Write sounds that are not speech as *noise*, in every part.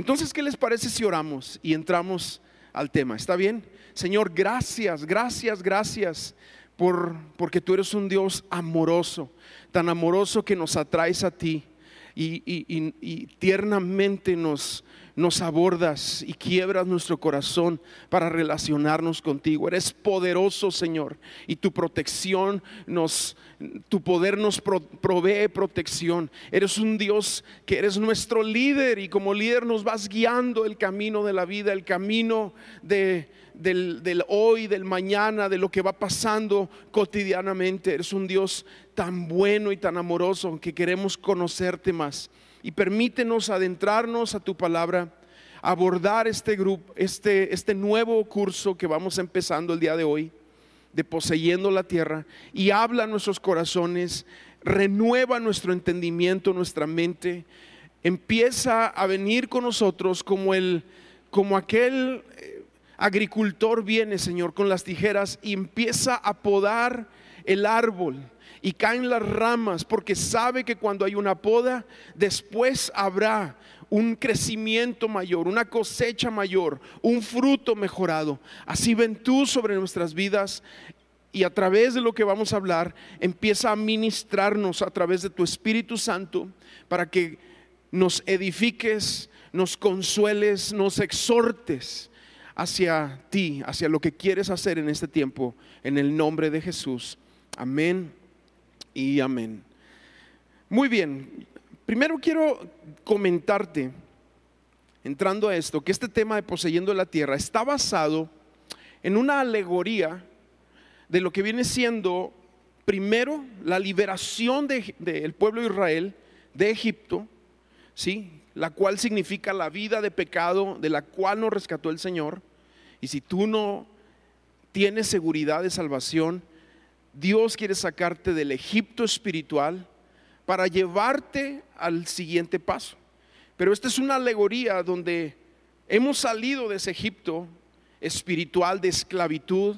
Entonces, ¿qué les parece si oramos y entramos al tema? ¿Está bien? Señor, gracias, gracias, gracias por, porque tú eres un Dios amoroso, tan amoroso que nos atraes a ti y, tiernamente nos, nos abordas y quiebras nuestro corazón para relacionarnos contigo. Eres poderoso, Señor, y tu protección nos, tu poder nos provee protección. Eres un Dios que eres nuestro líder y como líder nos vas guiando el camino de la vida, el camino de, del, hoy, del mañana, de lo que va pasando cotidianamente. Eres un Dios tan bueno y tan amoroso que queremos conocerte más. Y permítenos adentrarnos a tu palabra, abordar este grupo, este, este nuevo curso que vamos empezando el día de hoy, de poseyendo la tierra, y habla a nuestros corazones, renueva nuestro entendimiento, nuestra mente, empieza a venir con nosotros como el, como aquel eh, agricultor viene, Señor, con las tijeras y empieza a podar el árbol y caen las ramas porque sabe que cuando hay una poda, después habrá un crecimiento mayor, una cosecha mayor, un fruto mejorado. Así ven tú sobre nuestras vidas y a través de lo que vamos a hablar, empieza a ministrarnos a través de tu Espíritu Santo para que nos edifiques, nos consueles, nos exhortes hacia ti, hacia lo que quieres hacer en este tiempo, en el nombre de Jesús. Amén y amén. Muy bien, primero quiero comentarte, entrando a esto, que este tema de poseyendo la tierra está basado en una alegoría de lo que viene siendo primero la liberación del pueblo de Israel de Egipto, ¿sí? la cual significa la vida de pecado de la cual nos rescató el Señor. Y si tú no tienes seguridad de salvación, Dios quiere sacarte del Egipto espiritual para llevarte al siguiente paso. Pero esta es una alegoría donde hemos salido de ese Egipto espiritual de esclavitud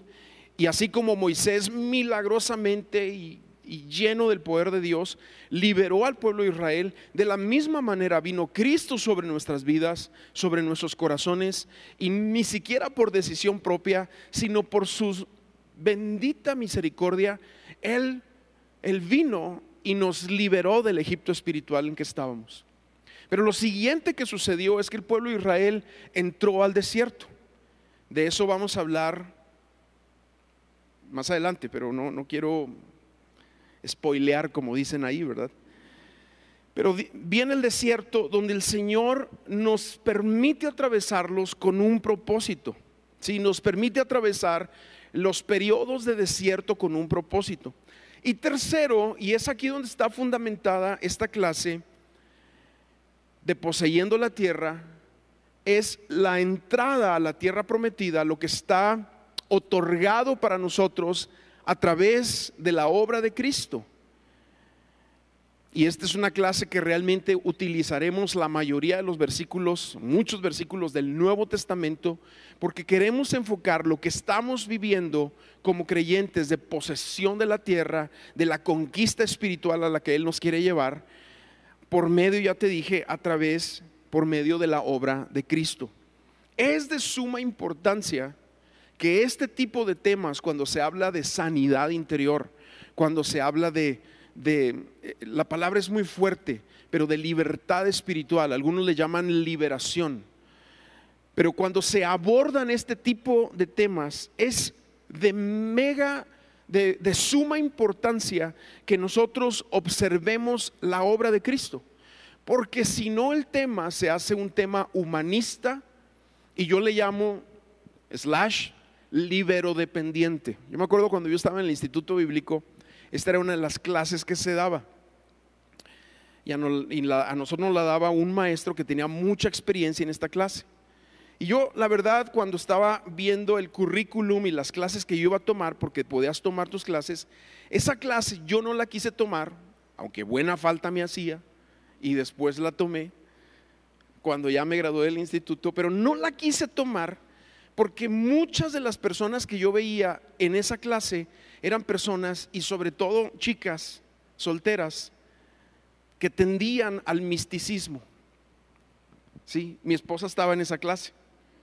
y así como Moisés milagrosamente y, lleno del poder de Dios liberó al pueblo de Israel, de la misma manera vino Cristo sobre nuestras vidas, sobre nuestros corazones y ni siquiera por decisión propia, sino por sus bendita misericordia, Él, Él vino y nos liberó del Egipto espiritual en que estábamos. Pero lo siguiente que sucedió es que el pueblo de Israel entró al desierto. De eso vamos a hablar más adelante, pero no, no quiero spoilear como dicen ahí, ¿verdad? Pero viene el desierto donde el Señor nos permite atravesarlos con un propósito. Si nos permite atravesar los periodos de desierto con un propósito. Y tercero, y es aquí donde está fundamentada esta clase de poseyendo la tierra, es la entrada a la tierra prometida, lo que está otorgado para nosotros a través de la obra de Cristo. Y esta es una clase que realmente utilizaremos la mayoría de los versículos, muchos versículos del Nuevo Testamento, porque queremos enfocar lo que estamos viviendo como creyentes de posesión de la tierra, de la conquista espiritual a la que Él nos quiere llevar, por medio, ya te dije, a través, por medio de la obra de Cristo. Es de suma importancia que este tipo de temas, cuando se habla de sanidad interior, cuando se habla de de, eh, la palabra es muy fuerte, pero de libertad espiritual, algunos le llaman liberación. Pero cuando se abordan este tipo de temas, es de mega, de, de suma importancia que nosotros observemos la obra de Cristo. Porque si no el tema se hace un tema humanista, y yo le llamo slash libero dependiente. Yo me acuerdo cuando yo estaba en el Instituto Bíblico, esta era una de las clases que se daba. Y a, nosotros nos la daba un maestro que tenía mucha experiencia en esta clase. Y yo, la verdad, cuando estaba viendo el currículum y las clases que yo iba a tomar, porque podías tomar tus clases, esa clase yo no la quise tomar, aunque buena falta me hacía, y después la tomé cuando ya me gradué del instituto, pero no la quise tomar porque muchas de las personas que yo veía en esa clase eran personas y sobre todo chicas solteras que tendían al misticismo. Sí, mi esposa estaba en esa clase,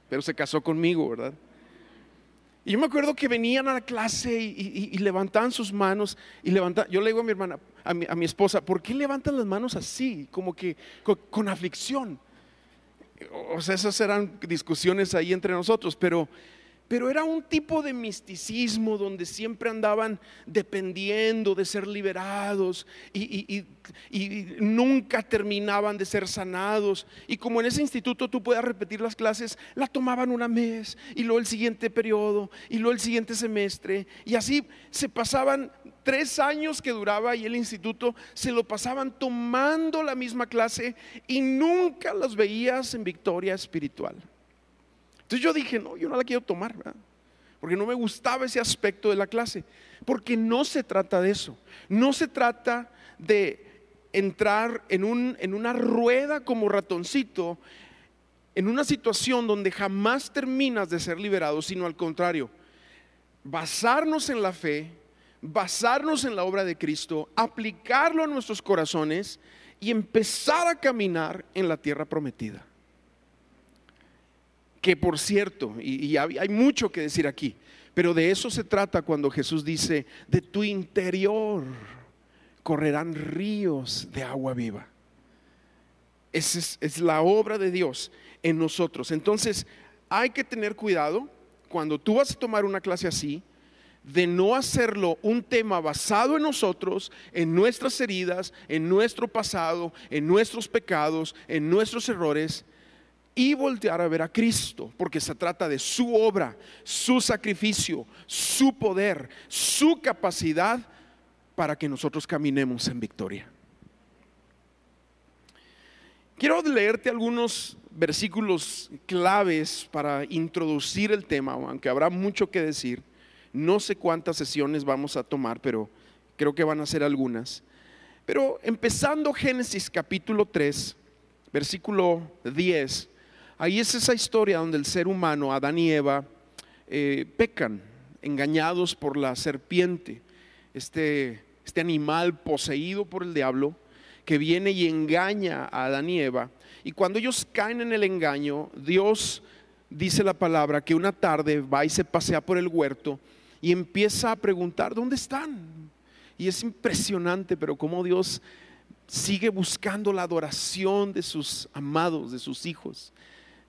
pero se casó conmigo, ¿verdad? Y yo me acuerdo que venían a la clase y, levantaban sus manos y. Yo le digo a mi hermana, a mi, esposa, ¿por qué levantan las manos así? Como que con aflicción. O sea, esas eran discusiones ahí entre nosotros, pero pero era un tipo de misticismo donde siempre andaban dependiendo de ser liberados y, nunca terminaban de ser sanados. Y como en ese instituto tú puedas repetir las clases, la tomaban una mes y luego el siguiente periodo y luego el siguiente semestre. Y así se pasaban tres años que duraba y el instituto, se lo pasaban tomando la misma clase y nunca las veías en victoria espiritual. Entonces yo dije, no, yo no la quiero tomar, porque no me gustaba ese aspecto de la clase, porque no se trata de eso, no se trata de entrar en, un, en una rueda como ratoncito, en una situación donde jamás terminas de ser liberado, sino al contrario, basarnos en la fe, basarnos en la obra de Cristo, aplicarlo a nuestros corazones y empezar a caminar en la tierra prometida que por cierto, y, hay mucho que decir aquí, pero de eso se trata cuando Jesús dice, de tu interior correrán ríos de agua viva. Esa es, es, la obra de Dios en nosotros. Entonces, hay que tener cuidado cuando tú vas a tomar una clase así, de no hacerlo un tema basado en nosotros, en nuestras heridas, en nuestro pasado, en nuestros pecados, en nuestros errores, y voltear a ver a Cristo, porque se trata de su obra, su sacrificio, su poder, su capacidad para que nosotros caminemos en victoria. Quiero leerte algunos versículos claves para introducir el tema, aunque habrá mucho que decir. No sé cuántas sesiones vamos a tomar, pero creo que van a ser algunas. Pero empezando Génesis capítulo 3, versículo 10, Ahí es esa historia donde el ser humano, Adán y Eva, eh, pecan, engañados por la serpiente, este, este animal poseído por el diablo, que viene y engaña a Adán y Eva. Y cuando ellos caen en el engaño, Dios dice la palabra que una tarde va y se pasea por el huerto y empieza a preguntar, ¿dónde están? Y es impresionante, pero cómo Dios sigue buscando la adoración de sus amados, de sus hijos.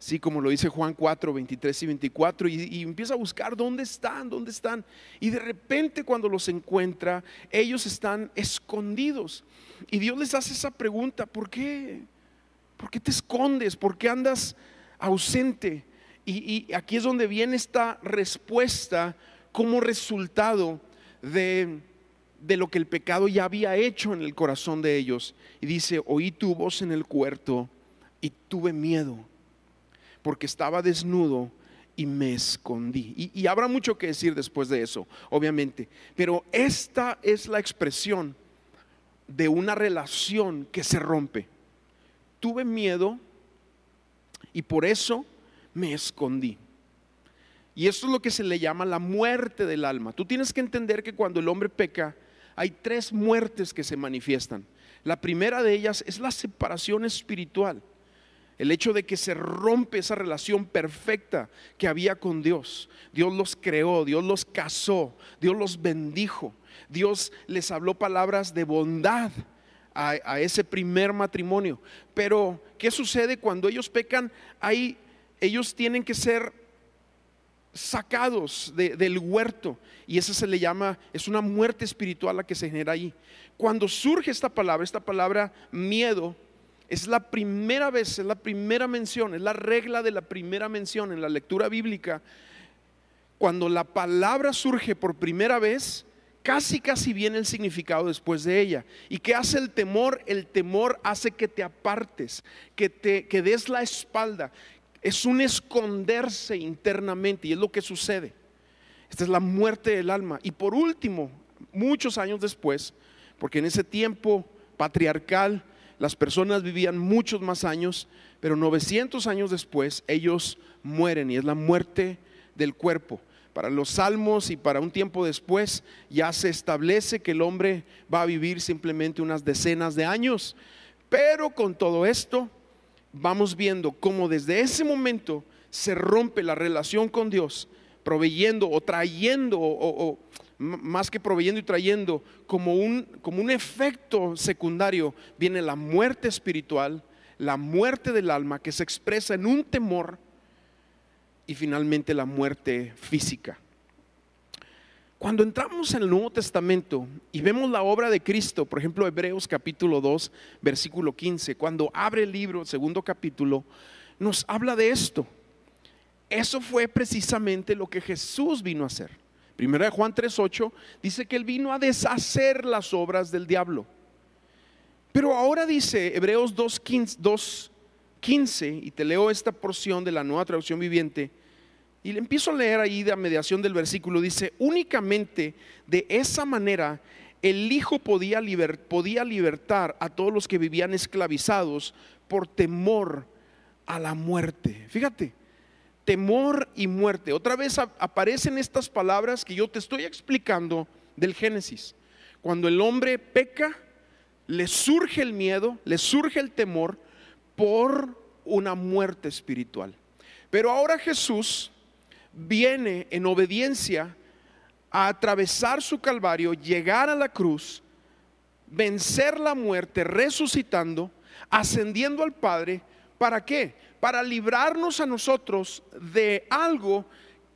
Sí, como lo dice Juan 4, 23 y 24, y, empieza a buscar dónde están, dónde están. Y de repente cuando los encuentra, ellos están escondidos. Y Dios les hace esa pregunta, ¿por qué? ¿Por qué te escondes? ¿Por qué andas ausente? Y, y aquí es donde viene esta respuesta como resultado de, de lo que el pecado ya había hecho en el corazón de ellos. Y dice, oí tu voz en el cuarto y tuve miedo porque estaba desnudo y me escondí. Y, habrá mucho que decir después de eso, obviamente. Pero esta es la expresión de una relación que se rompe. Tuve miedo y por eso me escondí. Y esto es lo que se le llama la muerte del alma. Tú tienes que entender que cuando el hombre peca, hay tres muertes que se manifiestan. La primera de ellas es la separación espiritual el hecho de que se rompe esa relación perfecta que había con Dios. Dios los creó, Dios los casó, Dios los bendijo, Dios les habló palabras de bondad a, ese primer matrimonio. Pero, ¿qué sucede cuando ellos pecan? Ahí ellos tienen que ser sacados del huerto y eso se le llama, es una muerte espiritual la que se genera ahí. Cuando surge esta palabra, esta palabra miedo, es la primera vez, es la primera mención, es la regla de la primera mención en la lectura bíblica. Cuando la palabra surge por primera vez, casi casi viene el significado después de ella. ¿Y qué hace el temor? El temor hace que te apartes, que te que des la espalda. Es un esconderse internamente y es lo que sucede. Esta es la muerte del alma. Y por último, muchos años después, porque en ese tiempo patriarcal las personas vivían muchos más años, pero 900 años después ellos mueren y es la muerte del cuerpo. Para los salmos y para un tiempo después ya se establece que el hombre va a vivir simplemente unas decenas de años. Pero con todo esto, vamos viendo cómo desde ese momento se rompe la relación con Dios, proveyendo o trayendo, o, más que proveyendo y trayendo, como un, como un efecto secundario, viene la muerte espiritual, la muerte del alma que se expresa en un temor y finalmente la muerte física. Cuando entramos en el Nuevo Testamento y vemos la obra de Cristo, por ejemplo, Hebreos capítulo 2, versículo 15, cuando abre el libro, segundo capítulo, nos habla de esto. Eso fue precisamente lo que Jesús vino a hacer. Primero de Juan 3:8 dice que él vino a deshacer las obras del diablo. Pero ahora dice Hebreos 2:15 y te leo esta porción de la Nueva Traducción Viviente y le empiezo a leer ahí de mediación del versículo dice, "Únicamente de esa manera el Hijo podía, podía libertar a todos los que vivían esclavizados por temor a la muerte." Fíjate, temor y muerte. Otra vez aparecen estas palabras que yo te estoy explicando del Génesis. Cuando el hombre peca, le surge el miedo, le surge el temor por una muerte espiritual. Pero ahora Jesús viene en obediencia a atravesar su calvario, llegar a la cruz, vencer la muerte, resucitando, ascendiendo al Padre. ¿Para qué? para librarnos a nosotros de algo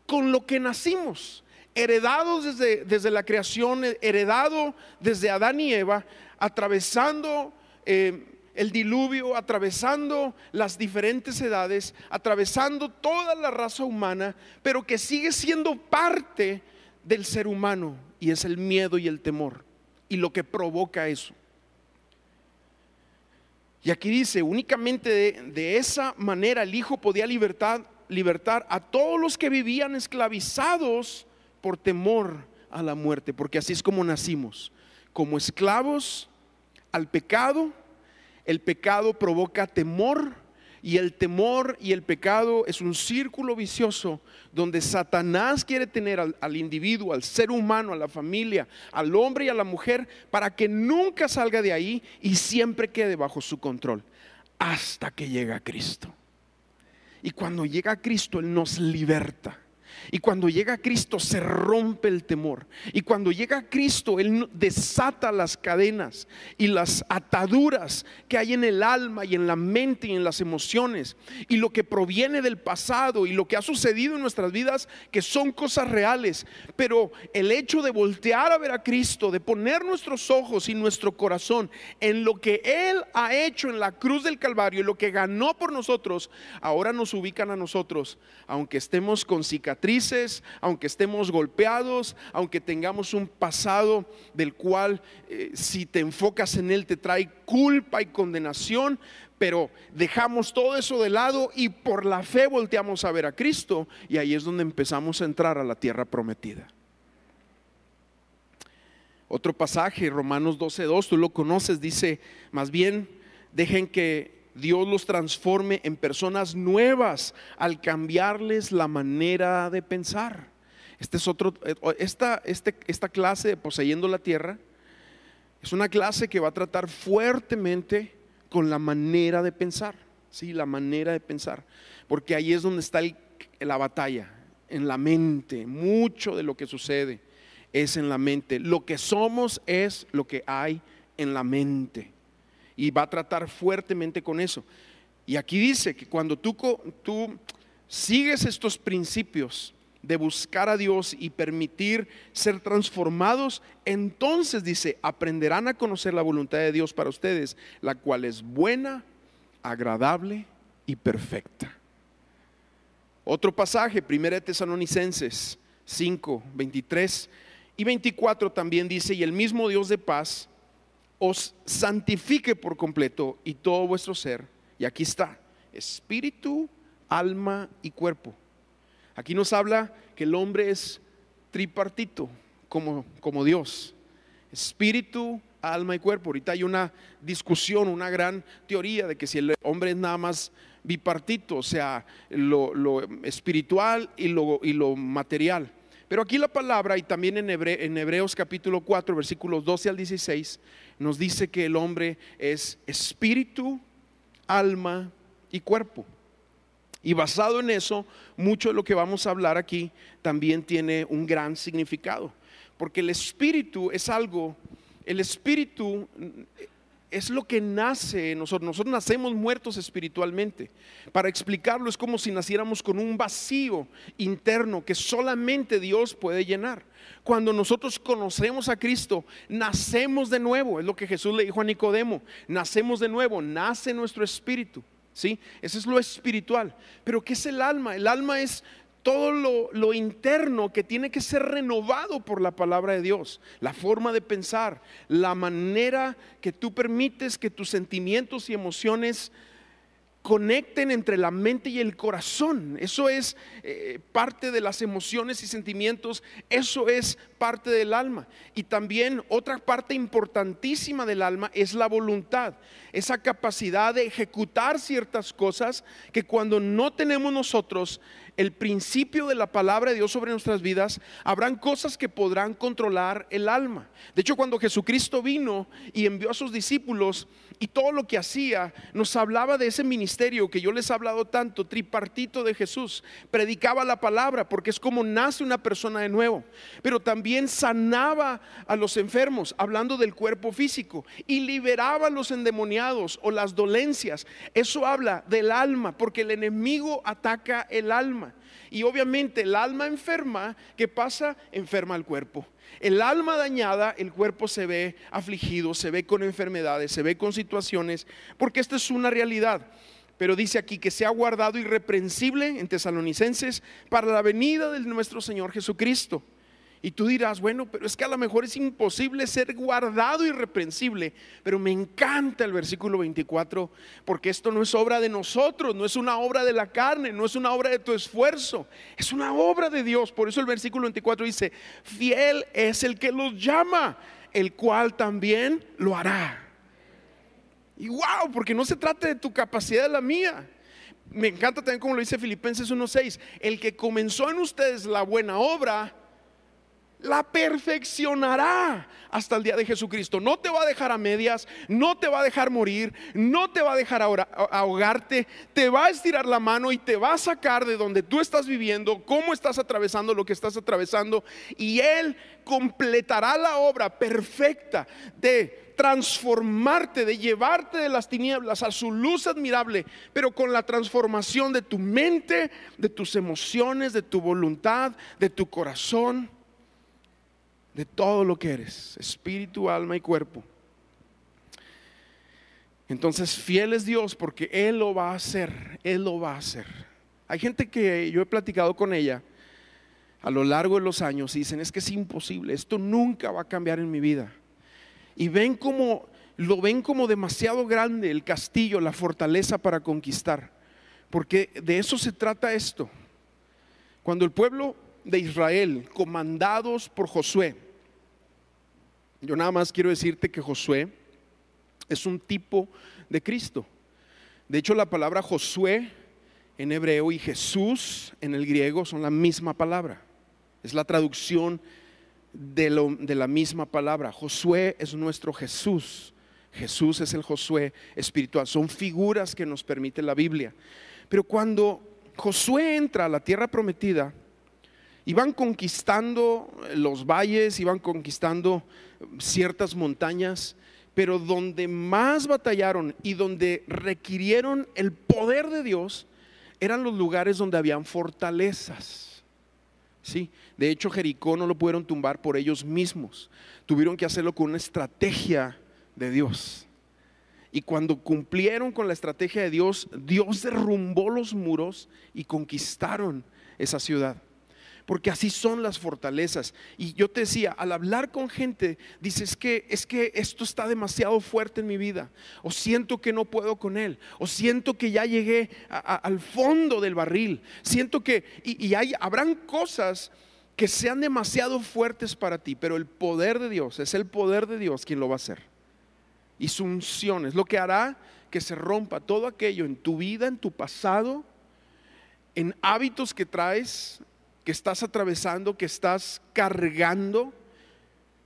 con lo que nacimos, heredados desde, desde la creación, heredado desde Adán y Eva, atravesando eh, el diluvio, atravesando las diferentes edades, atravesando toda la raza humana, pero que sigue siendo parte del ser humano y es el miedo y el temor y lo que provoca eso. Y aquí dice, únicamente de, esa manera el Hijo podía libertar, libertar a todos los que vivían esclavizados por temor a la muerte, porque así es como nacimos, como esclavos al pecado. El pecado provoca temor y el temor y el pecado es un círculo vicioso donde Satanás quiere tener al, individuo, al ser humano, a la familia, al hombre y a la mujer, para que nunca salga de ahí y siempre quede bajo su control, hasta que llega Cristo. Y cuando llega Cristo, Él nos liberta. Y cuando llega Cristo se rompe el temor. Y cuando llega Cristo, Él desata las cadenas y las ataduras que hay en el alma y en la mente y en las emociones. Y lo que proviene del pasado y lo que ha sucedido en nuestras vidas, que son cosas reales. Pero el hecho de voltear a ver a Cristo, de poner nuestros ojos y nuestro corazón en lo que Él ha hecho en la cruz del Calvario y lo que ganó por nosotros, ahora nos ubican a nosotros, aunque estemos con cicatrices aunque estemos golpeados, aunque tengamos un pasado del cual eh, si te enfocas en él te trae culpa y condenación, pero dejamos todo eso de lado y por la fe volteamos a ver a Cristo y ahí es donde empezamos a entrar a la tierra prometida. Otro pasaje, Romanos 12.2, tú lo conoces, dice, más bien dejen que Dios los transforme en personas nuevas al cambiarles la manera de pensar. Este es otro, eh, esta, este, esta clase de poseyendo la tierra es una clase que va a tratar fuertemente con la manera de pensar, sí, la manera de pensar, porque ahí es donde está la batalla, en la mente. Mucho de lo que sucede es en la mente. Lo que somos es lo que hay en la mente y va a tratar fuertemente con eso. Y aquí dice que cuando tú, sigues estos principios de buscar a Dios y permitir ser transformados, entonces dice, aprenderán a conocer la voluntad de Dios para ustedes, la cual es buena, agradable y perfecta. Otro pasaje, 1 Tesalonicenses 5, 23 y 24 también dice, y el mismo Dios de paz os santifique por completo y todo vuestro ser. Y aquí está, espíritu, alma y cuerpo. Aquí nos habla que el hombre es tripartito, como, como Dios. Espíritu, alma y cuerpo. Ahorita hay una discusión, una gran teoría de que si el hombre es nada más bipartito, o sea, lo, lo espiritual y lo, y lo material. Pero aquí la palabra, y también en, Hebreos capítulo 4, versículos 12 al 16, nos dice que el hombre es espíritu, alma y cuerpo. Y basado en eso, mucho de lo que vamos a hablar aquí también tiene un gran significado. Porque el espíritu es algo, el espíritu es lo que nace en nosotros. Nosotros nacemos muertos espiritualmente. Para explicarlo es como si naciéramos con un vacío interno que solamente Dios puede llenar. Cuando nosotros conocemos a Cristo, nacemos de nuevo. Es lo que Jesús le dijo a Nicodemo. Nacemos de nuevo, nace nuestro espíritu. ¿sí? Eso es lo espiritual. Pero ¿qué es el alma? El alma es todo lo, lo, interno que tiene que ser renovado por la palabra de Dios, la forma de pensar, la manera que tú permites que tus sentimientos y emociones conecten entre la mente y el corazón. Eso es eh, parte de las emociones y sentimientos, eso es parte del alma. Y también otra parte importantísima del alma es la voluntad, esa capacidad de ejecutar ciertas cosas que cuando no tenemos nosotros el principio de la palabra de Dios sobre nuestras vidas, habrán cosas que podrán controlar el alma. De hecho, cuando Jesucristo vino y envió a sus discípulos y todo lo que hacía, nos hablaba de ese ministerio que yo les he hablado tanto, tripartito de Jesús. Predicaba la palabra porque es como nace una persona de nuevo, pero también sanaba a los enfermos, hablando del cuerpo físico, y liberaba a los endemoniados o las dolencias. Eso habla del alma, porque el enemigo ataca el alma. Y obviamente el alma enferma, ¿qué pasa? Enferma el cuerpo. El alma dañada, el cuerpo se ve afligido, se ve con enfermedades, se ve con situaciones, porque esta es una realidad. Pero dice aquí que se ha guardado irreprensible en tesalonicenses para la venida de nuestro Señor Jesucristo. Y tú dirás, bueno, pero es que a lo mejor es imposible ser guardado irreprensible. Pero me encanta el versículo 24, porque esto no es obra de nosotros, no es una obra de la carne, no es una obra de tu esfuerzo, es una obra de Dios. Por eso el versículo 24 dice, fiel es el que los llama, el cual también lo hará. Y wow, porque no se trata de tu capacidad de la mía. Me encanta también como lo dice Filipenses 1.6, el que comenzó en ustedes la buena obra, la perfeccionará hasta el día de Jesucristo. No te va a dejar a medias, no te va a dejar morir, no te va a dejar ahogarte, te va a estirar la mano y te va a sacar de donde tú estás viviendo, cómo estás atravesando lo que estás atravesando. Y Él completará la obra perfecta de transformarte, de llevarte de las tinieblas a su luz admirable, pero con la transformación de tu mente, de tus emociones, de tu voluntad, de tu corazón de todo lo que eres, espíritu, alma y cuerpo. Entonces, fiel es Dios porque Él lo va a hacer, Él lo va a hacer. Hay gente que yo he platicado con ella a lo largo de los años y dicen, es que es imposible, esto nunca va a cambiar en mi vida. Y ven como, lo ven como demasiado grande el castillo, la fortaleza para conquistar. Porque de eso se trata esto. Cuando el pueblo de Israel, comandados por Josué, yo nada más quiero decirte que Josué es un tipo de Cristo. De hecho, la palabra Josué en hebreo y Jesús en el griego son la misma palabra. Es la traducción de, de, la misma palabra. Josué es nuestro Jesús. Jesús es el Josué espiritual. Son figuras que nos permite la Biblia. Pero cuando Josué entra a la tierra prometida, iban conquistando los valles, iban conquistando ciertas montañas, pero donde más batallaron y donde requirieron el poder de Dios eran los lugares donde habían fortalezas. Sí, de hecho Jericó no lo pudieron tumbar por ellos mismos. Tuvieron que hacerlo con una estrategia de Dios. Y cuando cumplieron con la estrategia de Dios, Dios derrumbó los muros y conquistaron esa ciudad porque así son las fortalezas. Y yo te decía, al hablar con gente, dices que es que esto está demasiado fuerte en mi vida, o siento que no puedo con él, o siento que ya llegué al fondo del barril, siento que, y, habrán cosas que sean demasiado fuertes para ti, pero el poder de Dios, es el poder de Dios quien lo va a hacer. Y su unción es lo que hará que se rompa todo aquello en tu vida, en tu pasado, en hábitos que traes, que estás atravesando, que estás cargando,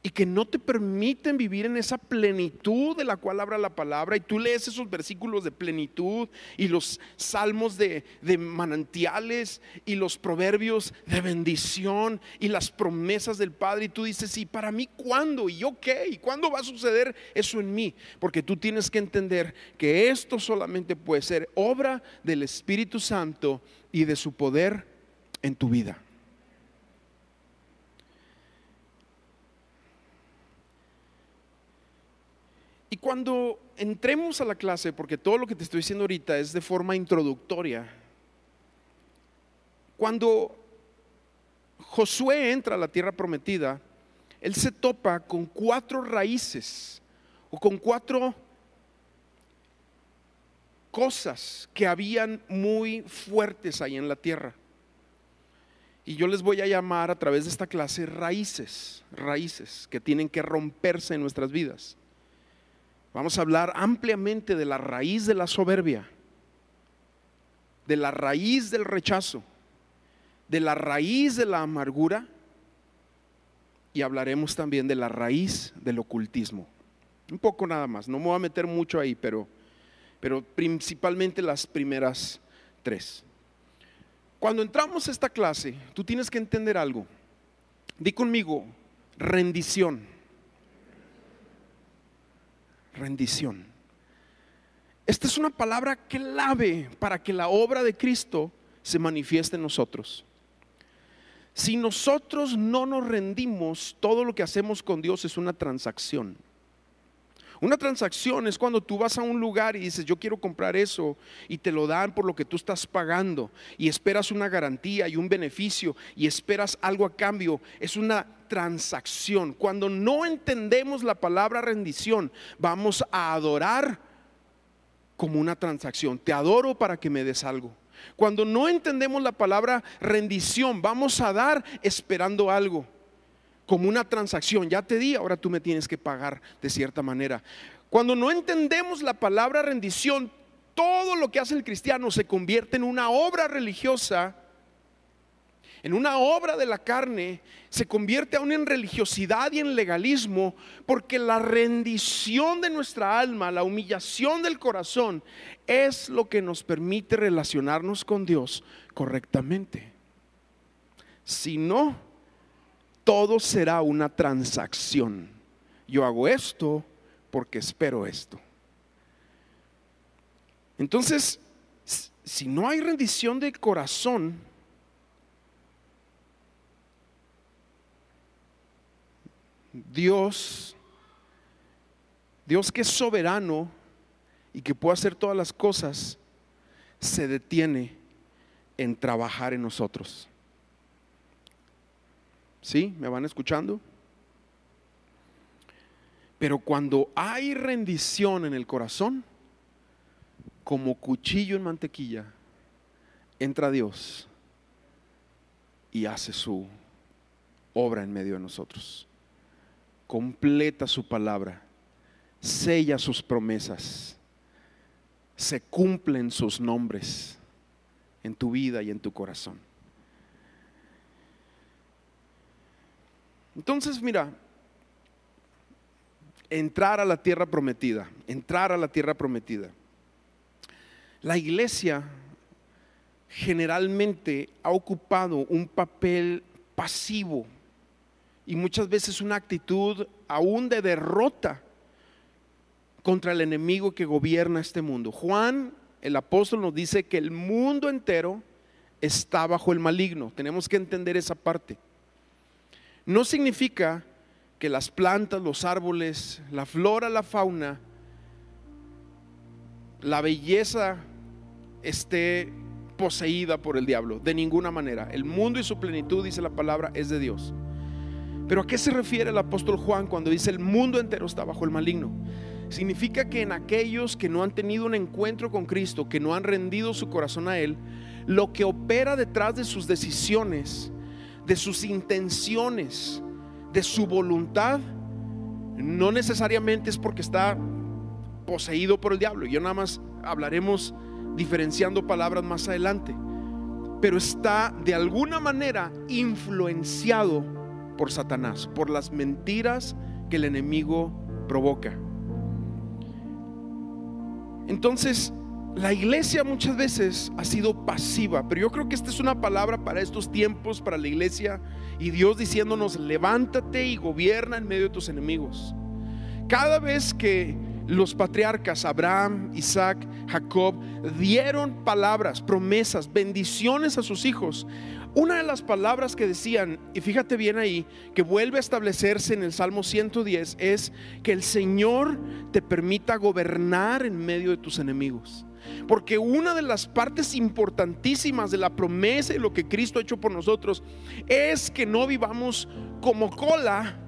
y que no te permiten vivir en esa plenitud de la cual habla la palabra. Y tú lees esos versículos de plenitud y los salmos de, manantiales y los proverbios de bendición y las promesas del Padre. Y tú dices, ¿y para mí cuándo? ¿Y yo qué? ¿Y cuándo va a suceder eso en mí? Porque tú tienes que entender que esto solamente puede ser obra del Espíritu Santo y de su poder en tu vida. Cuando entremos a la clase, porque todo lo que te estoy diciendo ahorita es de forma introductoria, cuando Josué entra a la tierra prometida, él se topa con cuatro raíces o con cuatro cosas que habían muy fuertes ahí en la tierra. Y yo les voy a llamar a través de esta clase raíces, raíces que tienen que romperse en nuestras vidas. Vamos a hablar ampliamente de la raíz de la soberbia, de la raíz del rechazo, de la raíz de la amargura y hablaremos también de la raíz del ocultismo. Un poco nada más, no me voy a meter mucho ahí, pero, pero principalmente las primeras tres. Cuando entramos a esta clase, tú tienes que entender algo. Di conmigo, rendición rendición. Esta es una palabra clave para que la obra de Cristo se manifieste en nosotros. Si nosotros no nos rendimos, todo lo que hacemos con Dios es una transacción. Una transacción es cuando tú vas a un lugar y dices, yo quiero comprar eso y te lo dan por lo que tú estás pagando y esperas una garantía y un beneficio y esperas algo a cambio. Es una transacción. Cuando no entendemos la palabra rendición, vamos a adorar como una transacción. Te adoro para que me des algo. Cuando no entendemos la palabra rendición, vamos a dar esperando algo, como una transacción. Ya te di, ahora tú me tienes que pagar de cierta manera. Cuando no entendemos la palabra rendición, todo lo que hace el cristiano se convierte en una obra religiosa en una obra de la carne, se convierte aún en religiosidad y en legalismo, porque la rendición de nuestra alma, la humillación del corazón, es lo que nos permite relacionarnos con Dios correctamente. Si no, todo será una transacción. Yo hago esto porque espero esto. Entonces, si no hay rendición de corazón, Dios, Dios que es soberano y que puede hacer todas las cosas, se detiene en trabajar en nosotros. ¿Sí? ¿Me van escuchando? Pero cuando hay rendición en el corazón, como cuchillo en mantequilla, entra Dios y hace su obra en medio de nosotros completa su palabra, sella sus promesas, se cumplen sus nombres en tu vida y en tu corazón. Entonces, mira, entrar a la tierra prometida, entrar a la tierra prometida. La iglesia generalmente ha ocupado un papel pasivo y muchas veces una actitud aún de derrota contra el enemigo que gobierna este mundo. Juan, el apóstol, nos dice que el mundo entero está bajo el maligno. Tenemos que entender esa parte. No significa que las plantas, los árboles, la flora, la fauna, la belleza esté poseída por el diablo. De ninguna manera. El mundo y su plenitud, dice la palabra, es de Dios. Pero ¿a qué se refiere el apóstol Juan cuando dice el mundo entero está bajo el maligno? Significa que en aquellos que no han tenido un encuentro con Cristo, que no han rendido su corazón a Él, lo que opera detrás de sus decisiones, de sus intenciones, de su voluntad, no necesariamente es porque está poseído por el diablo. Yo nada más hablaremos diferenciando palabras más adelante. Pero está de alguna manera influenciado por Satanás, por las mentiras que el enemigo provoca. Entonces, la iglesia muchas veces ha sido pasiva, pero yo creo que esta es una palabra para estos tiempos, para la iglesia, y Dios diciéndonos, levántate y gobierna en medio de tus enemigos. Cada vez que los patriarcas Abraham, Isaac, Jacob dieron palabras, promesas, bendiciones a sus hijos, una de las palabras que decían, y fíjate bien ahí, que vuelve a establecerse en el Salmo 110, es que el Señor te permita gobernar en medio de tus enemigos. Porque una de las partes importantísimas de la promesa y lo que Cristo ha hecho por nosotros es que no vivamos como cola,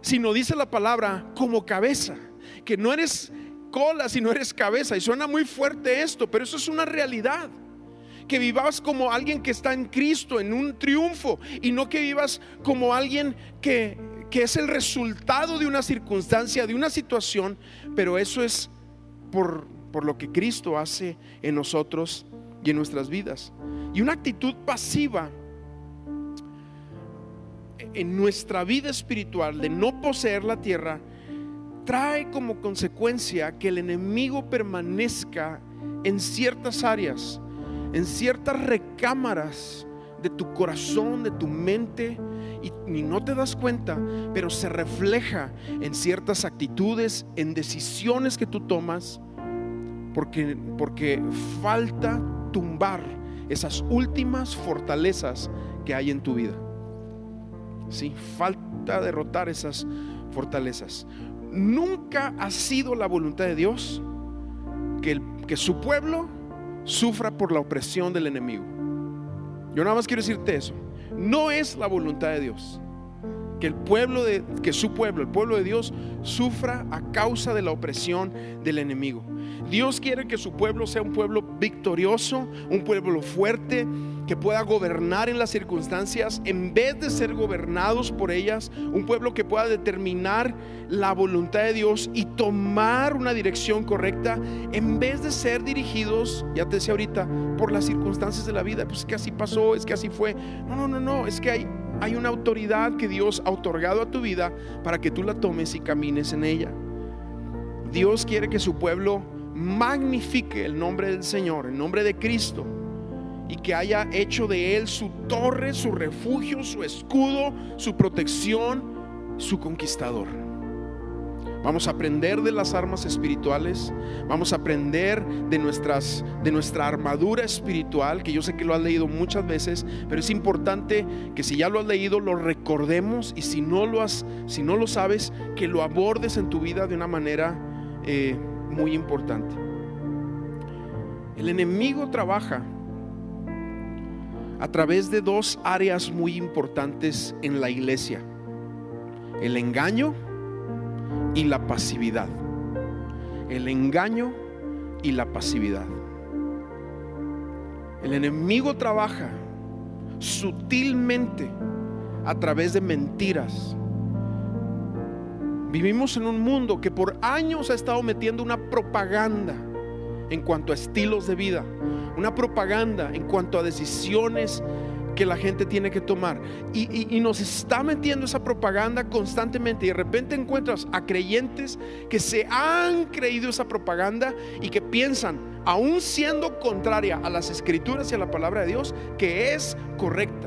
sino dice la palabra como cabeza. Que no eres cola, sino eres cabeza. Y suena muy fuerte esto, pero eso es una realidad que vivas como alguien que está en Cristo, en un triunfo, y no que vivas como alguien que, que es el resultado de una circunstancia, de una situación, pero eso es por, por lo que Cristo hace en nosotros y en nuestras vidas. Y una actitud pasiva en nuestra vida espiritual de no poseer la tierra trae como consecuencia que el enemigo permanezca en ciertas áreas en ciertas recámaras de tu corazón, de tu mente, y, no te das cuenta, pero se refleja en ciertas actitudes, en decisiones que tú tomas, porque, porque falta tumbar esas últimas fortalezas que hay en tu vida. Sí, falta derrotar esas fortalezas. Nunca ha sido la voluntad de Dios que, su pueblo sufra por la opresión del enemigo. Yo nada más quiero decirte eso. No es la voluntad de Dios que el pueblo de que su pueblo, el pueblo de Dios sufra a causa de la opresión del enemigo. Dios quiere que su pueblo sea un pueblo victorioso, un pueblo fuerte, que pueda gobernar en las circunstancias en vez de ser gobernados por ellas, un pueblo que pueda determinar la voluntad de Dios y tomar una dirección correcta en vez de ser dirigidos, ya te decía ahorita, por las circunstancias de la vida, pues es que así pasó, es que así fue. No, no, no, no, es que hay hay una autoridad que Dios ha otorgado a tu vida para que tú la tomes y camines en ella. Dios quiere que su pueblo magnifique el nombre del Señor, el nombre de Cristo, y que haya hecho de Él su torre, su refugio, su escudo, su protección, su conquistador. Vamos a aprender de las armas espirituales, vamos a aprender de, nuestras, de nuestra armadura espiritual, que yo sé que lo has leído muchas veces, pero es importante que si ya lo has leído lo recordemos y si no lo, has, si no lo sabes, que lo abordes en tu vida de una manera eh, muy importante. El enemigo trabaja a través de dos áreas muy importantes en la iglesia. El engaño y la pasividad. El engaño y la pasividad. El enemigo trabaja sutilmente a través de mentiras. Vivimos en un mundo que por años ha estado metiendo una propaganda en cuanto a estilos de vida, una propaganda en cuanto a decisiones que la gente tiene que tomar. Y, nos está metiendo esa propaganda constantemente y de repente encuentras a creyentes que se han creído esa propaganda y que piensan, aún siendo contraria a las escrituras y a la palabra de Dios, que es correcta.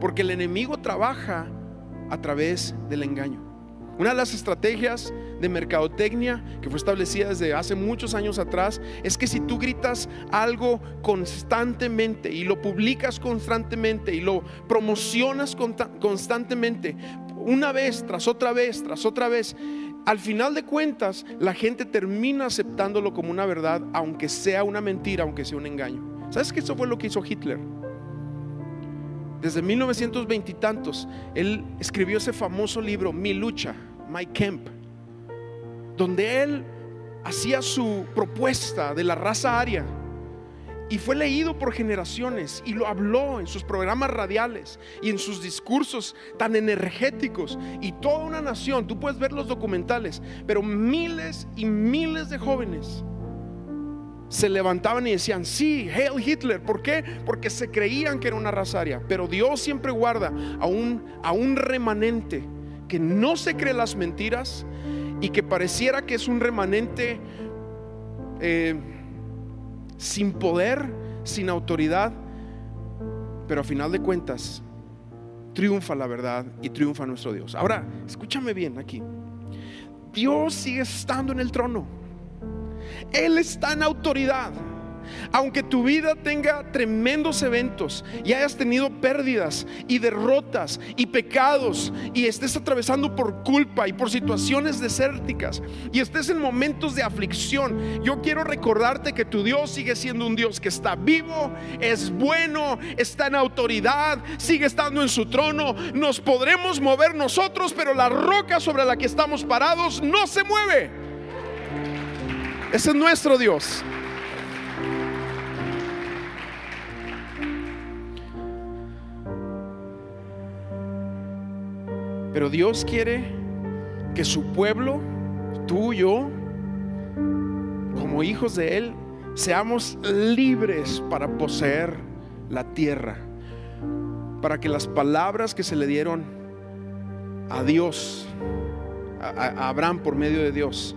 Porque el enemigo trabaja a través del engaño. Una de las estrategias de mercadotecnia que fue establecida desde hace muchos años atrás es que si tú gritas algo constantemente y lo publicas constantemente y lo promocionas constantemente, una vez tras otra vez, tras otra vez, al final de cuentas la gente termina aceptándolo como una verdad, aunque sea una mentira, aunque sea un engaño. ¿Sabes que eso fue lo que hizo Hitler? Desde 1920 y tantos, él escribió ese famoso libro, Mi lucha, My Camp, donde él hacía su propuesta de la raza aria y fue leído por generaciones y lo habló en sus programas radiales y en sus discursos tan energéticos y toda una nación, tú puedes ver los documentales, pero miles y miles de jóvenes se levantaban y decían, sí, Hail Hitler. ¿Por qué? Porque se creían que era una raza aria. Pero Dios siempre guarda a un, a un remanente que no se cree las mentiras y que pareciera que es un remanente eh, sin poder, sin autoridad, pero a final de cuentas triunfa la verdad y triunfa nuestro Dios. Ahora, escúchame bien aquí. Dios sigue estando en el trono. Él está en autoridad. Aunque tu vida tenga tremendos eventos y hayas tenido pérdidas y derrotas y pecados y estés atravesando por culpa y por situaciones desérticas y estés en momentos de aflicción, yo quiero recordarte que tu Dios sigue siendo un Dios que está vivo, es bueno, está en autoridad, sigue estando en su trono. Nos podremos mover nosotros, pero la roca sobre la que estamos parados no se mueve. Ese es nuestro Dios. Pero Dios quiere que su pueblo, tú y yo, como hijos de Él, seamos libres para poseer la tierra. Para que las palabras que se le dieron a Dios, a, Abraham por medio de Dios,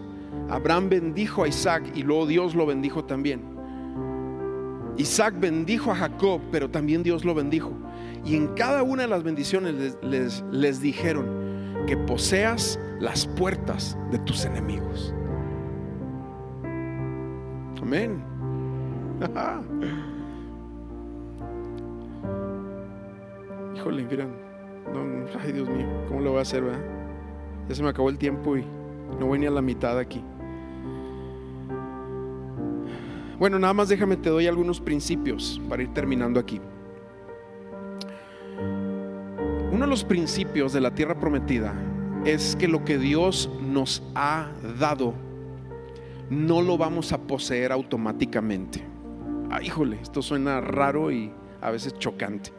Abraham bendijo a Isaac y luego Dios lo bendijo también. Isaac bendijo a Jacob, pero también Dios lo bendijo. Y en cada una de las bendiciones les, les, dijeron que poseas las puertas de tus enemigos. Amén. *laughs* Híjole, miren, ay Dios mío, ¿cómo lo voy a hacer? Ya se me acabó el tiempo y no voy ni a la mitad aquí. Bueno, nada más déjame, te doy algunos principios para ir terminando aquí. Uno de los principios de la tierra prometida es que lo que Dios nos ha dado no lo vamos a poseer automáticamente. Ah, híjole, esto suena raro y a veces chocante.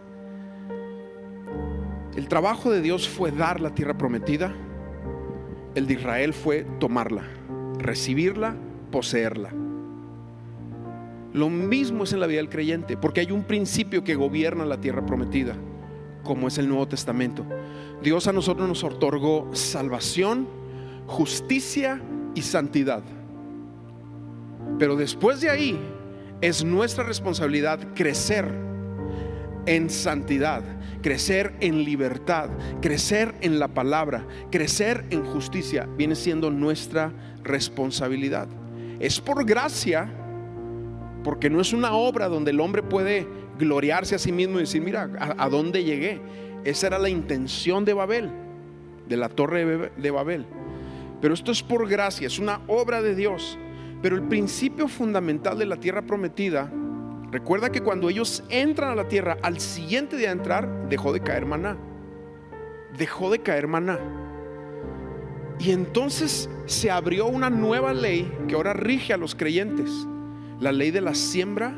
El trabajo de Dios fue dar la tierra prometida, el de Israel fue tomarla, recibirla, poseerla. Lo mismo es en la vida del creyente, porque hay un principio que gobierna la tierra prometida como es el Nuevo Testamento. Dios a nosotros nos otorgó salvación, justicia y santidad. Pero después de ahí es nuestra responsabilidad crecer en santidad, crecer en libertad, crecer en la palabra, crecer en justicia. Viene siendo nuestra responsabilidad. Es por gracia, porque no es una obra donde el hombre puede gloriarse a sí mismo y decir, mira, ¿a, dónde llegué? Esa era la intención de Babel, de la torre de Babel. Pero esto es por gracia, es una obra de Dios. Pero el principio fundamental de la tierra prometida, recuerda que cuando ellos entran a la tierra, al siguiente día de entrar, dejó de caer maná. Dejó de caer maná. Y entonces se abrió una nueva ley que ahora rige a los creyentes, la ley de la siembra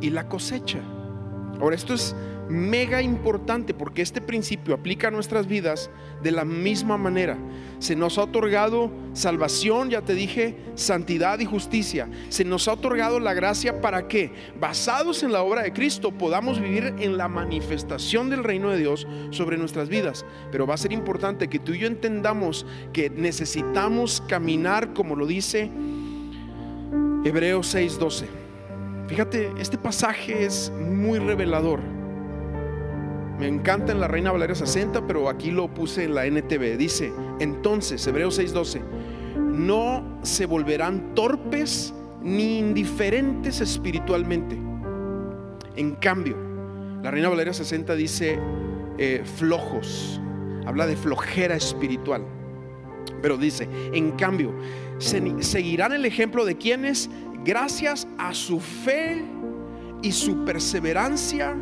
y la cosecha. Ahora, esto es mega importante porque este principio aplica a nuestras vidas de la misma manera. Se nos ha otorgado salvación, ya te dije, santidad y justicia. Se nos ha otorgado la gracia para que, basados en la obra de Cristo, podamos vivir en la manifestación del reino de Dios sobre nuestras vidas. Pero va a ser importante que tú y yo entendamos que necesitamos caminar como lo dice Hebreos 6:12. Fíjate, este pasaje es muy revelador. Me encanta en la Reina Valeria 60, pero aquí lo puse en la NTV. Dice, entonces, Hebreos 6:12, no se volverán torpes ni indiferentes espiritualmente. En cambio, la Reina Valeria 60 dice eh, flojos, habla de flojera espiritual. Pero dice, en cambio, seguirán el ejemplo de quienes gracias a su fe y su perseverancia,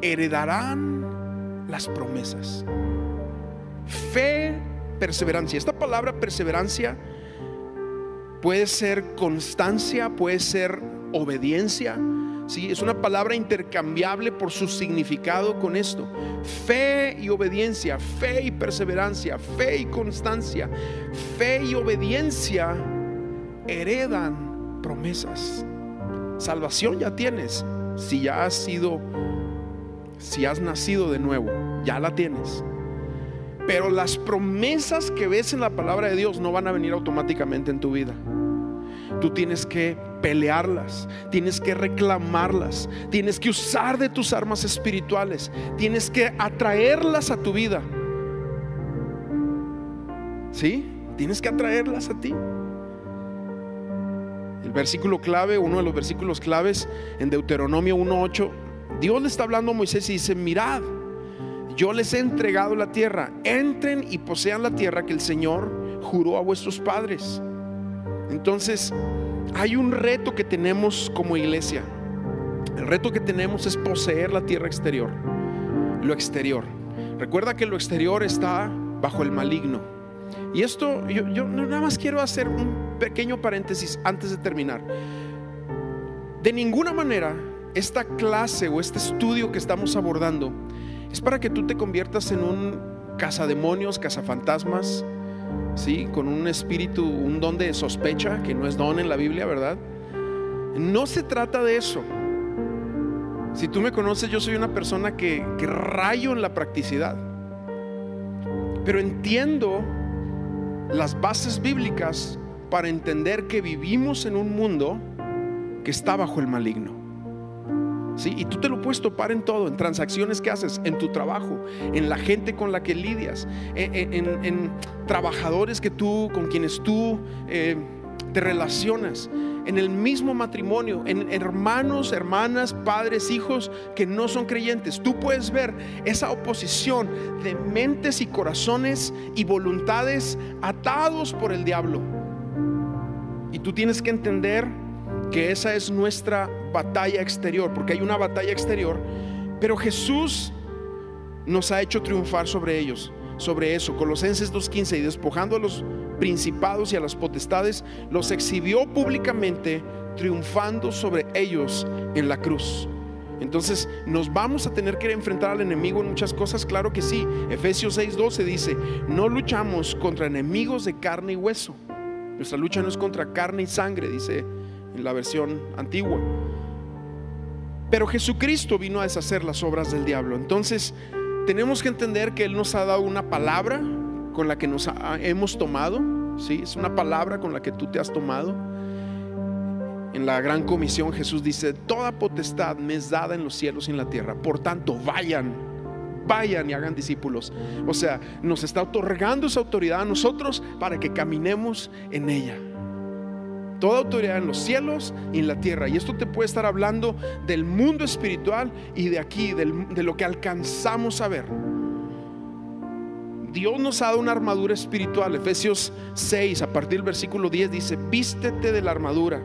heredarán las promesas. Fe, perseverancia. Esta palabra perseverancia puede ser constancia, puede ser obediencia. Sí, es una palabra intercambiable por su significado con esto. Fe y obediencia, fe y perseverancia, fe y constancia, fe y obediencia heredan promesas. salvación ya tienes. Si ya has sido, si has nacido de nuevo, ya la tienes. Pero las promesas que ves en la palabra de Dios no van a venir automáticamente en tu vida. Tú tienes que pelearlas, tienes que reclamarlas, tienes que usar de tus armas espirituales, tienes que atraerlas a tu vida. ¿Sí? Tienes que atraerlas a ti. El versículo clave, uno de los versículos claves en Deuteronomio 1.8, Dios le está hablando a Moisés y dice, mirad, yo les he entregado la tierra, entren y posean la tierra que el Señor juró a vuestros padres. Entonces, hay un reto que tenemos como iglesia. El reto que tenemos es poseer la tierra exterior, lo exterior. Recuerda que lo exterior está bajo el maligno. Y esto, yo, yo nada más quiero hacer un pequeño paréntesis antes de terminar. De ninguna manera, esta clase o este estudio que estamos abordando es para que tú te conviertas en un cazademonios, cazafantasmas, ¿sí? Con un espíritu, un don de sospecha, que no es don en la Biblia, ¿verdad? No se trata de eso. Si tú me conoces, yo soy una persona que, que rayo en la practicidad. Pero entiendo las bases bíblicas para entender que vivimos en un mundo que está bajo el maligno. ¿Sí? Y tú te lo puedes topar en todo, en transacciones que haces, en tu trabajo, en la gente con la que lidias, en, trabajadores que tú, con quienes tú eh, te relacionas, en el mismo matrimonio, en hermanos, hermanas, padres, hijos que no son creyentes. Tú puedes ver esa oposición de mentes y corazones y voluntades atados por el diablo. Y tú tienes que entender que esa es nuestra batalla exterior, porque hay una batalla exterior, pero Jesús nos ha hecho triunfar sobre ellos, sobre eso. Colosenses 2.15, y despojando a los principados y a las potestades, los exhibió públicamente, triunfando sobre ellos en la cruz. Entonces, ¿nos vamos a tener que enfrentar al enemigo en muchas cosas? Claro que sí. Efesios 6:12 dice, no luchamos contra enemigos de carne y hueso. Nuestra lucha no es contra carne y sangre, dice en la versión antigua. Pero Jesucristo vino a deshacer las obras del diablo. Entonces, tenemos que entender que Él nos ha dado una palabra con la que nos hemos tomado. ¿sí? Es una palabra con la que tú te has tomado. En la gran comisión Jesús dice, toda potestad me es dada en los cielos y en la tierra. Por tanto, vayan, vayan y hagan discípulos. O sea, nos está otorgando esa autoridad a nosotros para que caminemos en ella toda autoridad en los cielos y en la tierra. Y esto te puede estar hablando del mundo espiritual y de aquí, de lo que alcanzamos a ver. Dios nos ha dado una armadura espiritual. Efesios 6, a partir del versículo 10 dice, vístete de la armadura.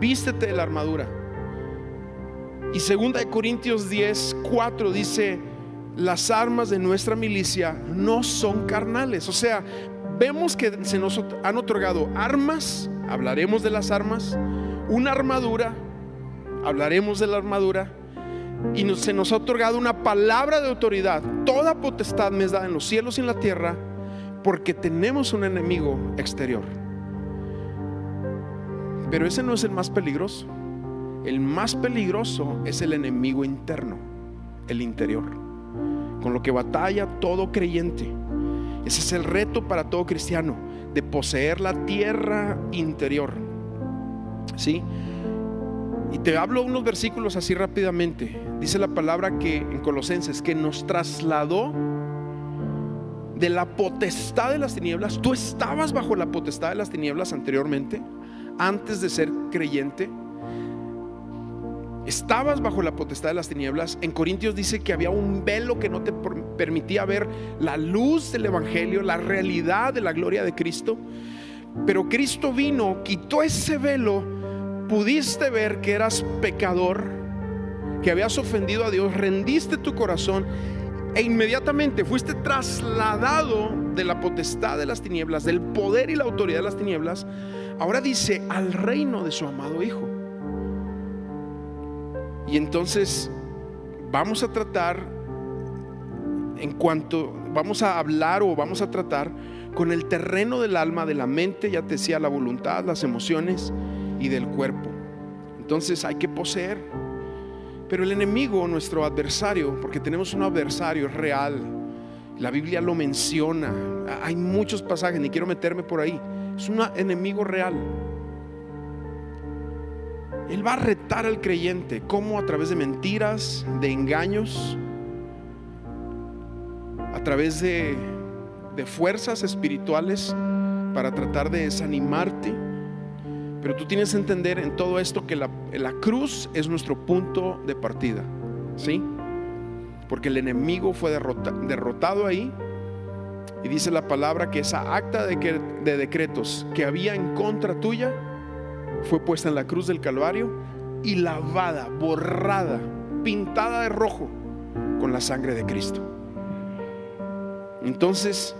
Vístete de la armadura. Y segunda Corintios 10, 4 dice, las armas de nuestra milicia no son carnales. O sea, vemos que se nos han otorgado armas hablaremos de las armas, una armadura, hablaremos de la armadura, y se nos ha otorgado una palabra de autoridad. Toda potestad me es dada en los cielos y en la tierra, porque tenemos un enemigo exterior. Pero ese no es el más peligroso. El más peligroso es el enemigo interno, el interior, con lo que batalla todo creyente. Ese es el reto para todo cristiano de poseer la tierra interior. ¿Sí? Y te hablo unos versículos así rápidamente. Dice la palabra que en Colosenses que nos trasladó de la potestad de las tinieblas. Tú estabas bajo la potestad de las tinieblas anteriormente, antes de ser creyente. Estabas bajo la potestad de las tinieblas. En Corintios dice que había un velo que no te permitía ver la luz del Evangelio, la realidad de la gloria de Cristo. Pero Cristo vino, quitó ese velo, pudiste ver que eras pecador, que habías ofendido a Dios, rendiste tu corazón e inmediatamente fuiste trasladado de la potestad de las tinieblas, del poder y la autoridad de las tinieblas, ahora dice al reino de su amado Hijo. Y entonces vamos a tratar, en cuanto vamos a hablar o vamos a tratar con el terreno del alma, de la mente, ya te decía, la voluntad, las emociones y del cuerpo. Entonces hay que poseer. Pero el enemigo, nuestro adversario, porque tenemos un adversario real, la Biblia lo menciona, hay muchos pasajes, ni quiero meterme por ahí, es un enemigo real. Él va a retar al creyente, como a través de mentiras, de engaños, a través de, de fuerzas espirituales para tratar de desanimarte. Pero tú tienes que entender en todo esto que la, la cruz es nuestro punto de partida. ¿Sí? Porque el enemigo fue derrotado ahí. Y dice la palabra que esa acta de, de decretos que había en contra tuya fue puesta en la cruz del Calvario y lavada, borrada, pintada de rojo con la sangre de Cristo. Entonces,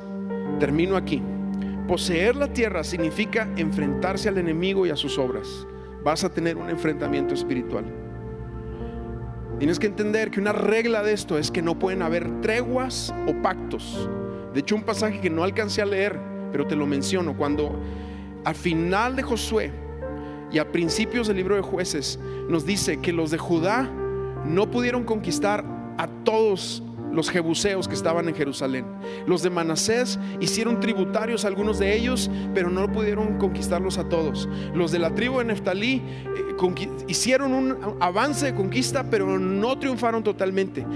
termino aquí. Poseer la tierra significa enfrentarse al enemigo y a sus obras. Vas a tener un enfrentamiento espiritual. Tienes que entender que una regla de esto es que no pueden haber treguas o pactos. De hecho, un pasaje que no alcancé a leer, pero te lo menciono, cuando al final de Josué y a principios del libro de jueces nos dice que los de Judá no pudieron conquistar a todos los jebuseos que estaban en Jerusalén. Los de Manasés hicieron tributarios a algunos de ellos, pero no pudieron conquistarlos a todos. Los de la tribu de Neftalí eh, hicieron un avance de conquista, pero no triunfaron totalmente.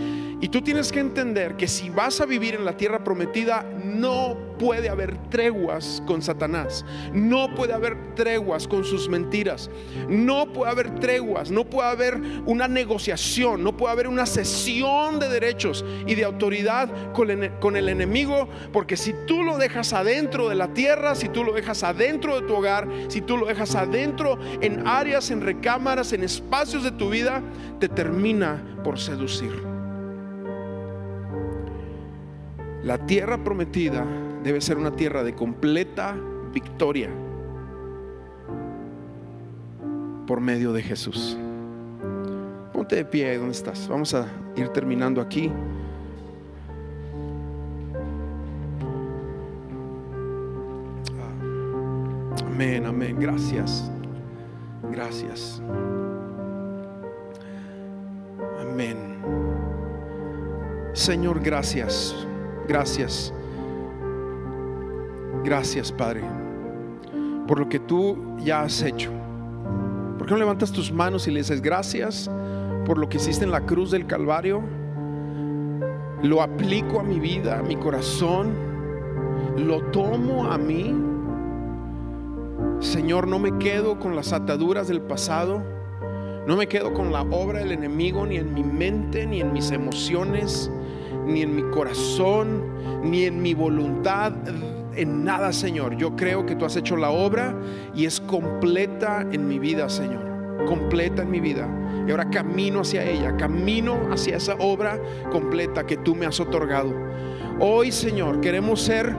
Y tú tienes que entender que si vas a vivir en la tierra prometida, no puede haber treguas con Satanás. No puede haber treguas con sus mentiras. No puede haber treguas. No puede haber una negociación. No puede haber una cesión de derechos y de autoridad con el enemigo. Porque si tú lo dejas adentro de la tierra, si tú lo dejas adentro de tu hogar, si tú lo dejas adentro en áreas, en recámaras, en espacios de tu vida, te termina por seducir. La tierra prometida debe ser una tierra de completa victoria por medio de Jesús. Ponte de pie, ¿dónde estás? Vamos a ir terminando aquí. Amén, amén. Gracias. Gracias. Amén. Señor, gracias Gracias. Gracias, Padre, por lo que tú ya has hecho. ¿Por qué no levantas tus manos y le dices gracias por lo que hiciste en la cruz del Calvario? Lo aplico a mi vida, a mi corazón. Lo tomo a mí. Señor, no me quedo con las ataduras del pasado. No me quedo con la obra del enemigo, ni en mi mente, ni en mis emociones ni en mi corazón, ni en mi voluntad, en nada, Señor. Yo creo que tú has hecho la obra y es completa en mi vida, Señor. Completa en mi vida. Y ahora camino hacia ella, camino hacia esa obra completa que tú me has otorgado. Hoy, Señor, queremos ser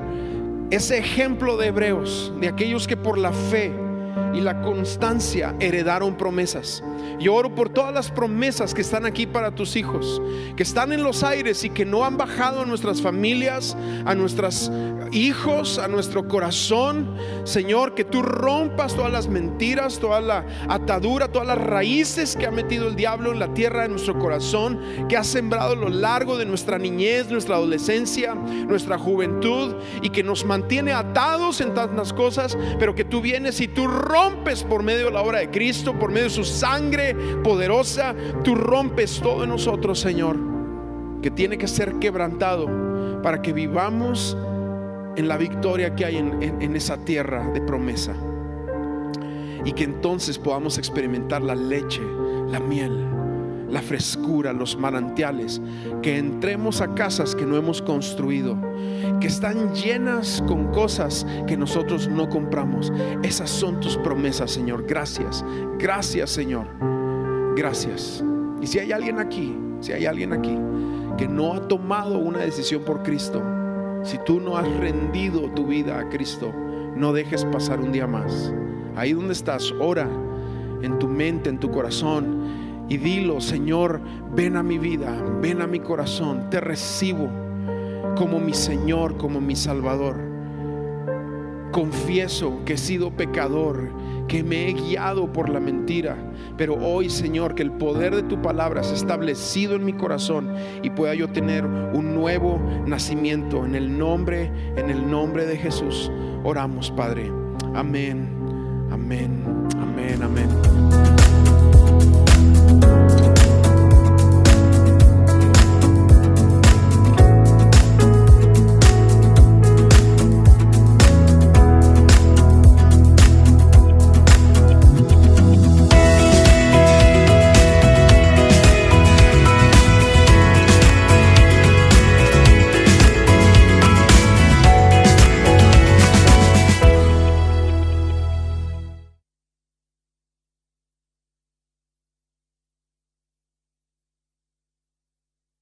ese ejemplo de hebreos, de aquellos que por la fe y la constancia heredaron promesas. Yo oro por todas las promesas que están aquí para tus hijos, que están en los aires y que no han bajado a nuestras familias, a nuestros hijos, a nuestro corazón. Señor, que tú rompas todas las mentiras, toda la atadura, todas las raíces que ha metido el diablo en la tierra de nuestro corazón, que ha sembrado a lo largo de nuestra niñez, nuestra adolescencia, nuestra juventud y que nos mantiene atados en tantas cosas, pero que tú vienes y tú rompes por medio de la obra de Cristo, por medio de su sangre poderosa, tú rompes todo en nosotros, Señor, que tiene que ser quebrantado para que vivamos en la victoria que hay en, esa tierra de promesa. Y que entonces podamos experimentar la leche, la miel, la frescura, los manantiales, que entremos a casas que no hemos construido, que están llenas con cosas que nosotros no compramos. Esas son tus promesas, Señor. Gracias, gracias, Señor. Gracias. Y si hay alguien aquí, si hay alguien aquí que no ha tomado una decisión por Cristo, si tú no has rendido tu vida a Cristo, no dejes pasar un día más. Ahí donde estás, ora en tu mente, en tu corazón y dilo, Señor, ven a mi vida, ven a mi corazón, te recibo como mi Señor, como mi Salvador. Confieso que he sido pecador, que me he guiado por la mentira. Pero hoy, Señor, que el poder de tu palabra se establecido en mi corazón y pueda yo tener un nuevo nacimiento en el nombre, en el nombre de Jesús. Oramos, Padre. Amén. Amén.